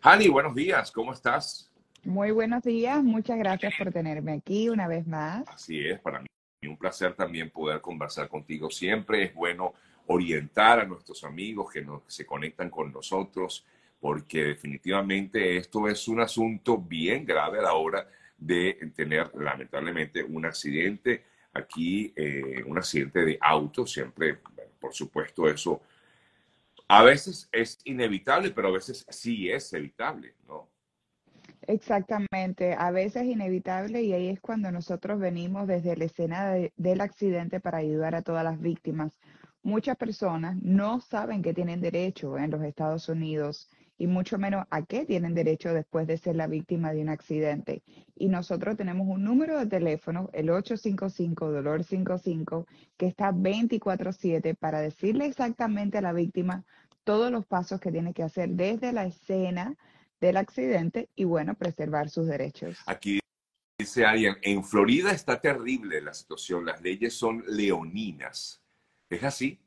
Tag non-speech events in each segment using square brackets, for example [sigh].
Hani, buenos días, ¿cómo estás? Muy buenos días, muchas gracias por tenerme aquí una vez más. Así es, para mí un placer también poder conversar contigo. Siempre es bueno orientar a nuestros amigos que nos, se conectan con nosotros, porque definitivamente esto es un asunto bien grave a la hora de tener lamentablemente un accidente aquí, eh, un accidente de auto, siempre, por supuesto, eso a veces es inevitable, pero a veces sí es evitable, ¿no? Exactamente, a veces es inevitable y ahí es cuando nosotros venimos desde la escena del accidente para ayudar a todas las víctimas. Muchas personas no saben que tienen derecho en los Estados Unidos y mucho menos a qué tienen derecho después de ser la víctima de un accidente. Y nosotros tenemos un número de teléfono, el 855-DOLOR55, que está 24/7 para decirle exactamente a la víctima todos los pasos que tiene que hacer desde la escena del accidente y, bueno, preservar sus derechos. Aquí dice alguien, en Florida está terrible la situación, las leyes son leoninas. ¿Es así?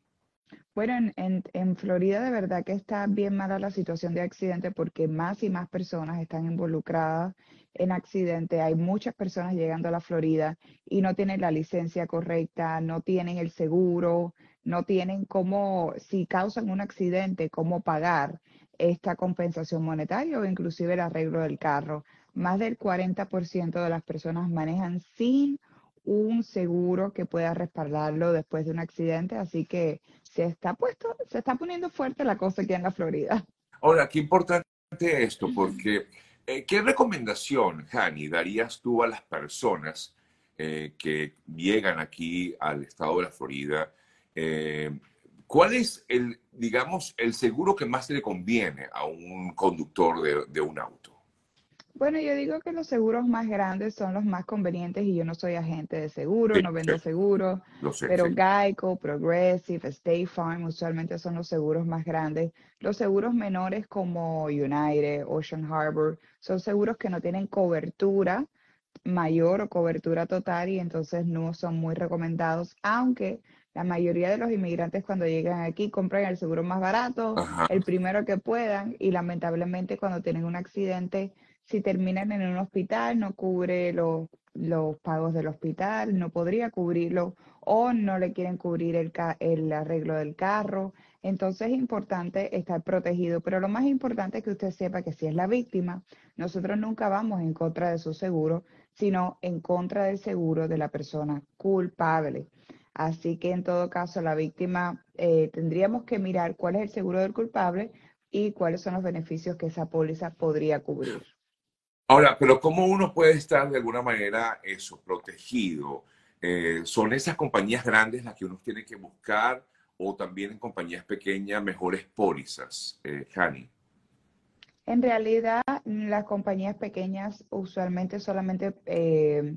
Bueno, en, en, Florida de verdad que está bien mala la situación de accidente porque más y más personas están involucradas en accidente. Hay muchas personas llegando a la Florida y no tienen la licencia correcta, no tienen el seguro, no tienen cómo, si causan un accidente, cómo pagar esta compensación monetaria o inclusive el arreglo del carro. Más del 40% de las personas manejan sin un seguro que pueda respaldarlo después de un accidente, así que se está puesto, se está poniendo fuerte la cosa aquí en la Florida. Ahora, qué importante esto, porque eh, ¿qué recomendación, Hani, darías tú a las personas eh, que llegan aquí al estado de la Florida? Eh, ¿Cuál es el, digamos, el seguro que más le conviene a un conductor de, de un auto? Bueno, yo digo que los seguros más grandes son los más convenientes y yo no soy agente de seguro, no vendo seguros, pero Geico, Progressive, State Farm usualmente son los seguros más grandes. Los seguros menores como United, Ocean Harbor, son seguros que no tienen cobertura mayor o cobertura total y entonces no son muy recomendados, aunque la mayoría de los inmigrantes cuando llegan aquí compran el seguro más barato, el primero que puedan y lamentablemente cuando tienen un accidente si terminan en un hospital, no cubre los, pagos del hospital, no podría cubrirlo o no le quieren cubrir el, el arreglo del carro. Entonces es importante estar protegido, pero lo más importante es que usted sepa que si es la víctima, nosotros nunca vamos en contra de su seguro, sino en contra del seguro de la persona culpable. Así que en todo caso, la víctima eh, tendríamos que mirar cuál es el seguro del culpable y cuáles son los beneficios que esa póliza podría cubrir. Ahora, pero ¿cómo uno puede estar de alguna manera eso, protegido? Eh, ¿Son esas compañías grandes las que uno tiene que buscar o también en compañías pequeñas mejores pólizas, eh, En realidad, las compañías pequeñas usualmente solamente eh,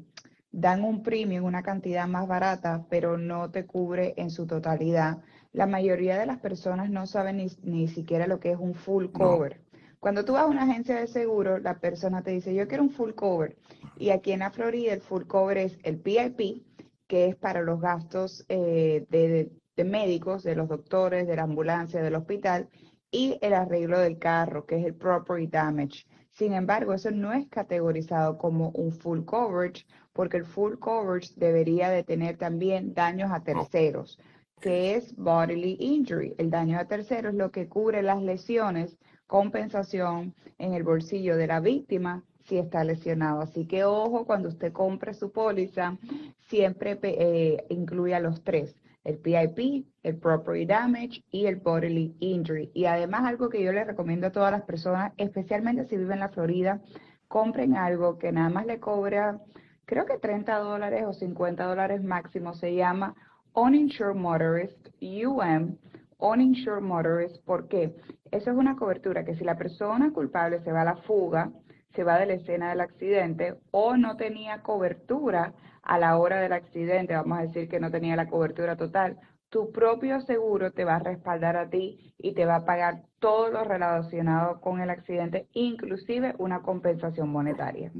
dan un premio, una cantidad más barata, pero no te cubre en su totalidad. La mayoría de las personas no saben ni, ni siquiera lo que es un full cover. Cuando tú vas a una agencia de seguro, la persona te dice, yo quiero un full cover. Y aquí en la Florida el full cover es el PIP, que es para los gastos eh, de, médicos, de los doctores, de la ambulancia, del hospital, y el arreglo del carro, que es el property damage. Sin embargo, eso no es categorizado como un full coverage, porque el full coverage debería de tener también daños a terceros, que es bodily injury. El daño a terceros es lo que cubre las lesiones compensación en el bolsillo de la víctima si está lesionado. Así que ojo, cuando usted compre su póliza, siempre eh, incluya los tres, el PIP, el Property Damage y el Bodily Injury. Y además algo que yo le recomiendo a todas las personas, especialmente si viven en la Florida, compren algo que nada más le cobra, creo que 30 dólares o 50 dólares máximo, se llama Uninsured Motorist, UM, Uninsured Motorist, ¿por qué? Esa es una cobertura que si la persona culpable se va a la fuga, se va de la escena del accidente o no tenía cobertura a la hora del accidente, vamos a decir que no tenía la cobertura total, tu propio seguro te va a respaldar a ti y te va a pagar todo lo relacionado con el accidente, inclusive una compensación monetaria.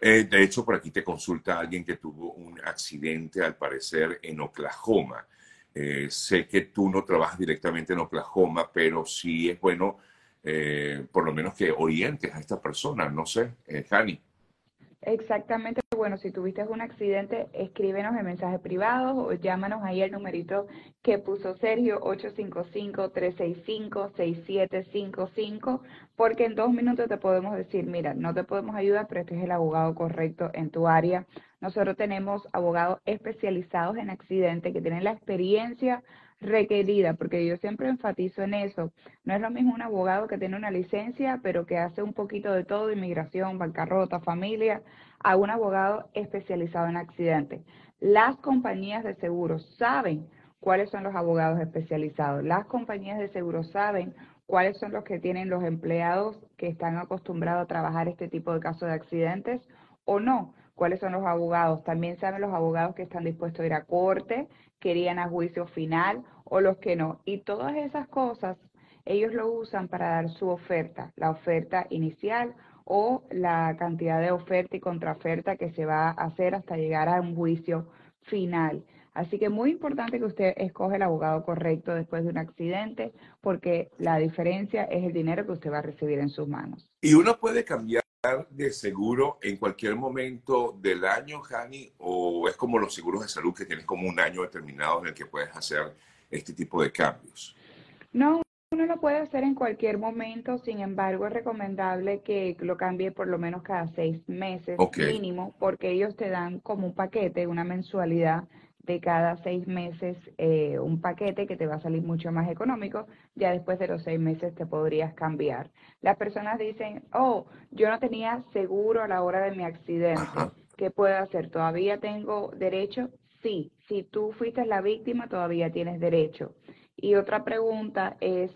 Eh, de hecho, por aquí te consulta alguien que tuvo un accidente, al parecer, en Oklahoma. Eh, sé que tú no trabajas directamente en Oklahoma, pero sí es bueno eh, por lo menos que orientes a esta persona, no sé, eh. Exactamente. Bueno, si tuviste un accidente, escríbenos en mensajes privados o llámanos ahí al numerito que puso Sergio, 855-365-6755, porque en dos minutos te podemos decir, mira, no te podemos ayudar, pero este es el abogado correcto en tu área. Nosotros tenemos abogados especializados en accidentes que tienen la experiencia requerida, porque yo siempre enfatizo en eso. No es lo mismo un abogado que tiene una licencia, pero que hace un poquito de todo, inmigración, bancarrota, familia, a un abogado especializado en accidentes. Las compañías de seguros saben cuáles son los abogados especializados. Las compañías de seguros saben cuáles son los que tienen los empleados que están acostumbrados a trabajar este tipo de casos de accidentes o no cuáles son los abogados. También saben los abogados que están dispuestos a ir a corte, querían a juicio final o los que no. Y todas esas cosas ellos lo usan para dar su oferta, la oferta inicial o la cantidad de oferta y contraoferta que se va a hacer hasta llegar a un juicio final. Así que muy importante que usted escoge el abogado correcto después de un accidente, porque la diferencia es el dinero que usted va a recibir en sus manos. Y uno puede cambiar de seguro en cualquier momento del año, Jani, o es como los seguros de salud que tienes como un año determinado en el que puedes hacer este tipo de cambios? No, uno lo puede hacer en cualquier momento, sin embargo es recomendable que lo cambie por lo menos cada seis meses mínimo, porque ellos te dan como un paquete, una mensualidad de cada seis meses eh, un paquete que te va a salir mucho más económico, ya después de los seis meses te podrías cambiar. Las personas dicen, oh, yo no tenía seguro a la hora de mi accidente, ¿qué puedo hacer? ¿Todavía tengo derecho? Sí, si tú fuiste la víctima, todavía tienes derecho. Y otra pregunta es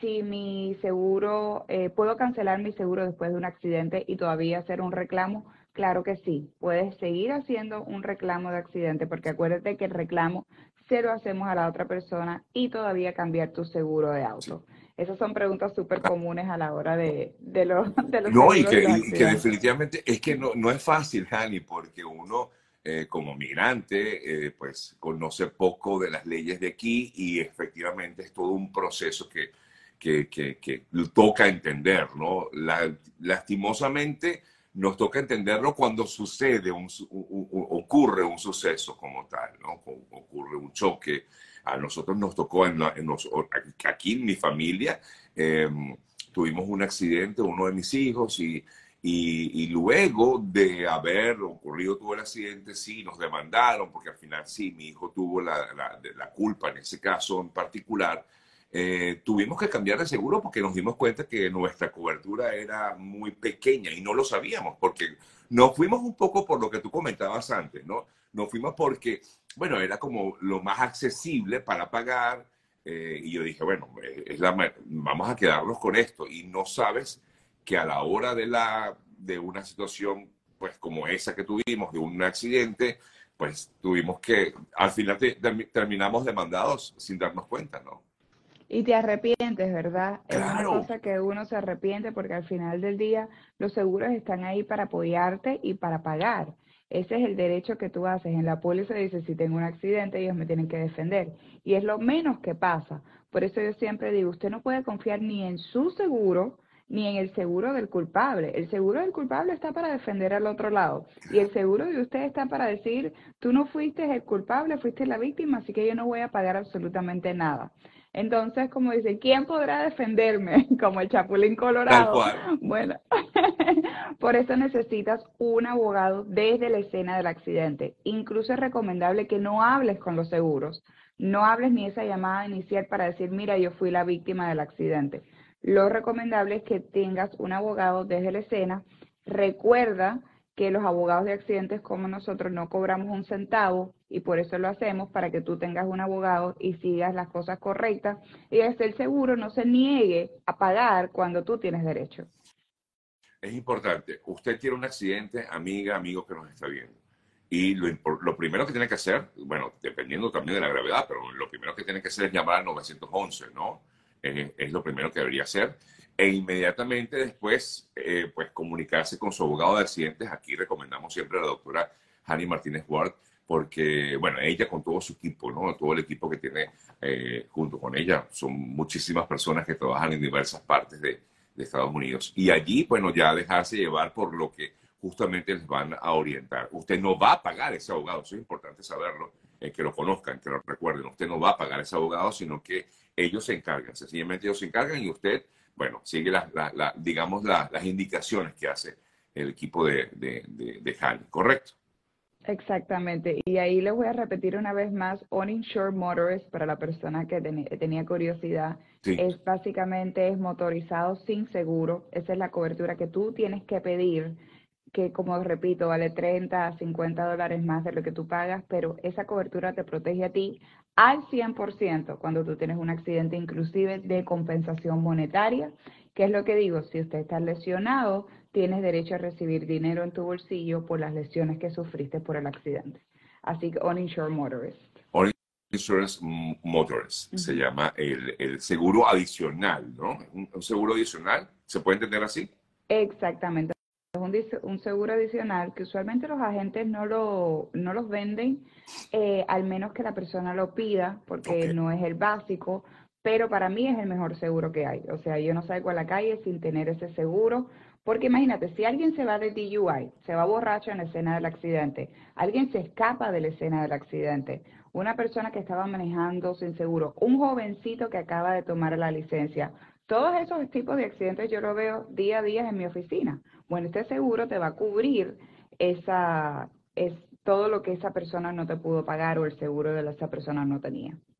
si mi seguro, eh, ¿puedo cancelar mi seguro después de un accidente y todavía hacer un reclamo? Claro que sí, puedes seguir haciendo un reclamo de accidente, porque acuérdate que el reclamo se lo hacemos a la otra persona y todavía cambiar tu seguro de auto. Esas son preguntas súper comunes a la hora de, de, los, de los No, y que, definitivamente es que no, no es fácil, Hani, porque uno eh, como migrante, eh, pues conoce poco de las leyes de aquí y efectivamente es todo un proceso que, que, que, que toca entender, ¿no? La, lastimosamente nos toca entenderlo cuando sucede, un, ocurre un suceso como tal, ¿no? Ocurre un choque. A nosotros nos tocó, en, aquí en mi familia, em, tuvimos un accidente, uno de mis hijos, y, y, luego de haber ocurrido todo el accidente, sí, nos demandaron, porque al final sí, mi hijo tuvo la, la, la culpa en ese caso en particular, eh, tuvimos que cambiar de seguro porque nos dimos cuenta que nuestra cobertura era muy pequeña y no lo sabíamos, porque nos fuimos un poco por lo que tú comentabas antes, ¿no? Nos fuimos porque, bueno, era como lo más accesible para pagar eh, y yo dije, bueno, eh, es la, vamos a quedarnos con esto y no sabes que a la hora de, la, de una situación pues como esa que tuvimos, de un accidente, pues tuvimos que, al final terminamos demandados sin darnos cuenta, ¿no? Y te arrepientes, ¿verdad? Es una cosa que uno se arrepiente porque al final del día los seguros están ahí para apoyarte y para pagar. Ese es el derecho que tú haces. En la póliza dice, si tengo un accidente, ellos me tienen que defender. Y es lo menos que pasa. Por eso yo siempre digo, usted no puede confiar ni en su seguro, ni en el seguro del culpable. El seguro del culpable está para defender al otro lado. Y el seguro de usted está para decir, tú no fuiste el culpable, fuiste la víctima, así que yo no voy a pagar absolutamente nada. Entonces, como dice, ¿quién podrá defenderme? [laughs] Como el Chapulín Colorado. Bueno, [laughs] por eso necesitas un abogado desde la escena del accidente. Incluso es recomendable que no hables con los seguros. No hables ni esa llamada inicial para decir, mira, yo fui la víctima del accidente. Lo recomendable es que tengas un abogado desde la escena. Recuerda que los abogados de accidentes como nosotros no cobramos un centavo y por eso lo hacemos para que tú tengas un abogado y sigas las cosas correctas y desde el seguro no se niegue a pagar cuando tú tienes derecho. Es importante, usted tiene un accidente, amiga, amigo que nos está viendo. Y lo, lo, primero que tiene que hacer, bueno, dependiendo también de la gravedad, pero lo primero que tiene que hacer es llamar al 911, ¿no? es lo primero que debería hacer e inmediatamente después, eh, pues comunicarse con su abogado de accidentes. Aquí recomendamos siempre a la doctora Hani Martínez Ward, porque, bueno, ella con todo su equipo, ¿no? Todo el equipo que tiene eh, junto con ella, son muchísimas personas que trabajan en diversas partes de, de Estados Unidos. Y allí, bueno, ya dejarse llevar por lo que justamente les van a orientar. Usted no va a pagar ese abogado, eso es importante saberlo, eh, que lo conozcan, que lo recuerden. Usted no va a pagar ese abogado, sino que ellos se encargan, sencillamente ellos se encargan y usted, bueno, sigue las, digamos, las indicaciones que hace el equipo de, de, de, ¿correcto? Exactamente. Y ahí les voy a repetir una vez más, Uninsured Motorist, para la persona que tenía curiosidad, es básicamente es motorizado sin seguro. Esa es la cobertura que tú tienes que pedir, que como repito, vale 30 a 50 dólares más de lo que tú pagas, pero esa cobertura te protege a ti al 100% cuando tú tienes un accidente, inclusive de compensación monetaria. ¿Qué es lo que digo? Si usted está lesionado, tienes derecho a recibir dinero en tu bolsillo por las lesiones que sufriste por el accidente. Así que Uninsured Motorist. Insurance Motorist se llama el, seguro adicional, ¿no? Un, seguro adicional, ¿se puede entender así? Exactamente. Es un, un, seguro adicional que usualmente los agentes no, lo, no los venden, eh, al menos que la persona lo pida, porque no es el básico, pero para mí es el mejor seguro que hay. O sea, yo no salgo a la calle sin tener ese seguro, porque imagínate, si alguien se va de DUI, se va borracho en la escena del accidente, alguien se escapa de la escena del accidente, una persona que estaba manejando sin seguro, un jovencito que acaba de tomar la licencia, todos esos tipos de accidentes yo lo veo día a día en mi oficina. Bueno, este seguro te va a cubrir esa, es todo lo que esa persona no te pudo pagar o el seguro de esa persona no tenía.